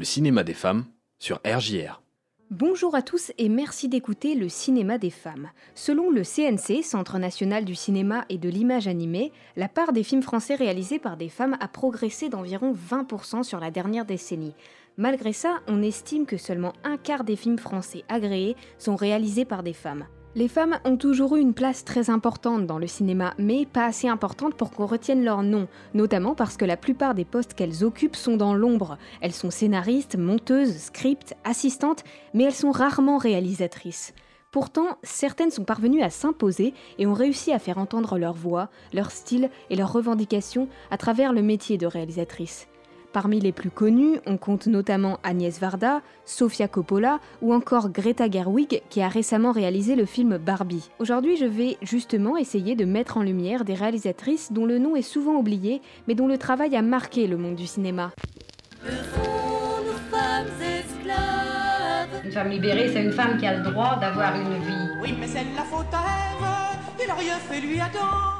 le cinéma des femmes sur RJR. Bonjour à tous et merci d'écouter le cinéma des femmes. Selon le CNC, Centre national du cinéma et de l'image animée, la part des films français réalisés par des femmes a progressé d'environ 20% sur la dernière décennie. Malgré ça, on estime que seulement un quart des films français agréés sont réalisés par des femmes. Les femmes ont toujours eu une place très importante dans le cinéma, mais pas assez importante pour qu'on retienne leur nom, notamment parce que la plupart des postes qu'elles occupent sont dans l'ombre. Elles sont scénaristes, monteuses, script, assistantes, mais elles sont rarement réalisatrices. Pourtant, certaines sont parvenues à s'imposer et ont réussi à faire entendre leur voix, leur style et leurs revendications à travers le métier de réalisatrice. Parmi les plus connus, on compte notamment Agnès Varda, Sofia Coppola ou encore Greta Gerwig qui a récemment réalisé le film Barbie. Aujourd'hui, je vais justement essayer de mettre en lumière des réalisatrices dont le nom est souvent oublié, mais dont le travail a marqué le monde du cinéma. Une femme libérée, c'est une femme qui a le droit d'avoir une vie. Oui, mais c'est la faute à Ève, il a rien fait lui Adam.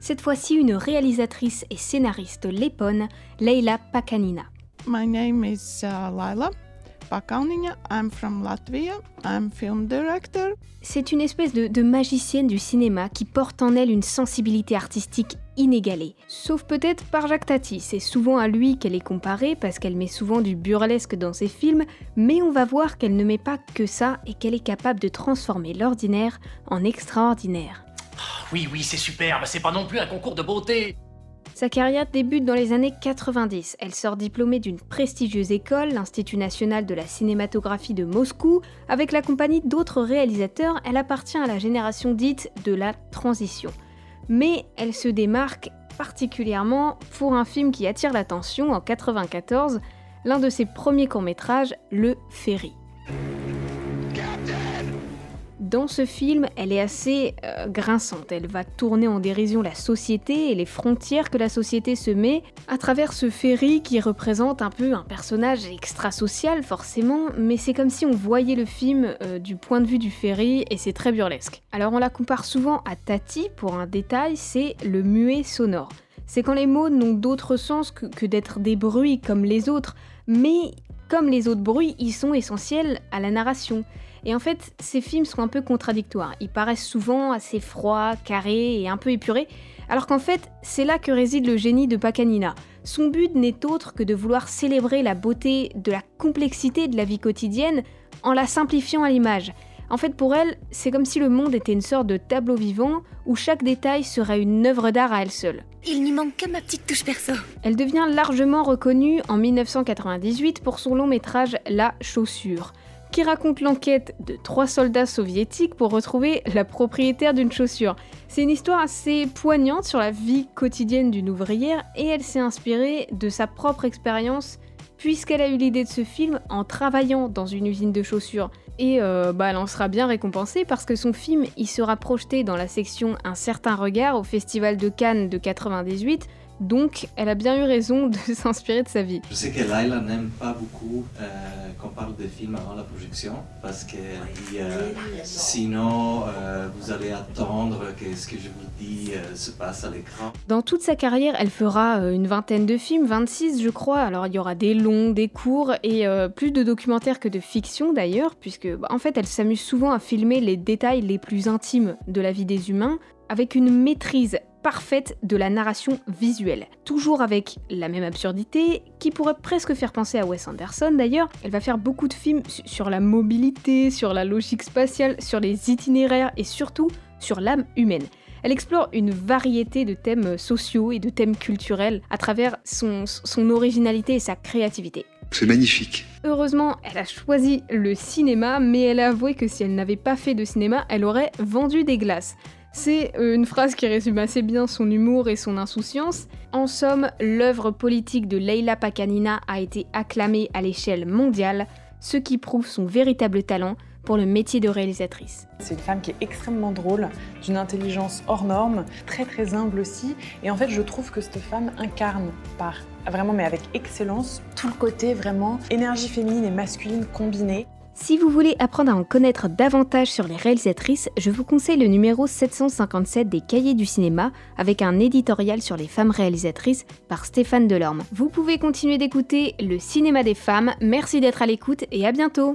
Cette fois-ci, une réalisatrice et scénariste lépone, Leila Pakanina. My name is uh, Laila Pakanina. I'm from Latvia. I'm film director. C'est une espèce de, de magicienne du cinéma qui porte en elle une sensibilité artistique inégalée. Sauf peut-être par Jacques Tati, c'est souvent à lui qu'elle est comparée parce qu'elle met souvent du burlesque dans ses films, mais on va voir qu'elle ne met pas que ça et qu'elle est capable de transformer l'ordinaire en extraordinaire. Oui, oui, c'est superbe, c'est pas non plus un concours de beauté. Sa carrière débute dans les années 90. Elle sort diplômée d'une prestigieuse école, l'Institut national de la cinématographie de Moscou. Avec la compagnie d'autres réalisateurs, elle appartient à la génération dite de la transition. Mais elle se démarque particulièrement pour un film qui attire l'attention en 94, l'un de ses premiers courts-métrages, Le Ferry. Dans ce film, elle est assez euh, grinçante. Elle va tourner en dérision la société et les frontières que la société se met à travers ce ferry qui représente un peu un personnage extra-social forcément, mais c'est comme si on voyait le film euh, du point de vue du ferry et c'est très burlesque. Alors on la compare souvent à Tati pour un détail, c'est le muet sonore. C'est quand les mots n'ont d'autre sens que, que d'être des bruits comme les autres, mais comme les autres bruits, ils sont essentiels à la narration. Et en fait, ces films sont un peu contradictoires. Ils paraissent souvent assez froids, carrés et un peu épurés, alors qu'en fait, c'est là que réside le génie de Pacanina. Son but n'est autre que de vouloir célébrer la beauté de la complexité de la vie quotidienne en la simplifiant à l'image. En fait, pour elle, c'est comme si le monde était une sorte de tableau vivant où chaque détail serait une œuvre d'art à elle seule. Il n'y manque que ma petite touche perso. Elle devient largement reconnue en 1998 pour son long métrage La chaussure qui raconte l'enquête de trois soldats soviétiques pour retrouver la propriétaire d'une chaussure. C'est une histoire assez poignante sur la vie quotidienne d'une ouvrière et elle s'est inspirée de sa propre expérience puisqu'elle a eu l'idée de ce film en travaillant dans une usine de chaussures. Et euh, bah, elle en sera bien récompensée parce que son film il sera projeté dans la section Un certain regard au Festival de Cannes de 98 donc, elle a bien eu raison de s'inspirer de sa vie. Je sais que Laila n'aime pas beaucoup euh, qu'on parle de films avant la projection, parce que euh, sinon, euh, vous allez attendre que ce que je vous dis se passe à l'écran. Dans toute sa carrière, elle fera une vingtaine de films, 26 je crois. Alors, il y aura des longs, des courts, et plus de documentaires que de fiction d'ailleurs, puisque bah, en fait, elle s'amuse souvent à filmer les détails les plus intimes de la vie des humains, avec une maîtrise parfaite de la narration visuelle. Toujours avec la même absurdité, qui pourrait presque faire penser à Wes Anderson d'ailleurs. Elle va faire beaucoup de films sur la mobilité, sur la logique spatiale, sur les itinéraires et surtout sur l'âme humaine. Elle explore une variété de thèmes sociaux et de thèmes culturels à travers son, son originalité et sa créativité. C'est magnifique. Heureusement, elle a choisi le cinéma, mais elle a avoué que si elle n'avait pas fait de cinéma, elle aurait vendu des glaces. C'est euh, une phrase qui résume assez bien son humour et son insouciance. En somme, l'œuvre politique de Leila Pakanina a été acclamée à l'échelle mondiale, ce qui prouve son véritable talent pour le métier de réalisatrice. C'est une femme qui est extrêmement drôle, d'une intelligence hors norme, très très humble aussi. Et en fait, je trouve que cette femme incarne par vraiment, mais avec excellence, tout le côté vraiment énergie féminine et masculine combinée. Si vous voulez apprendre à en connaître davantage sur les réalisatrices, je vous conseille le numéro 757 des Cahiers du cinéma avec un éditorial sur les femmes réalisatrices par Stéphane Delorme. Vous pouvez continuer d'écouter le cinéma des femmes, merci d'être à l'écoute et à bientôt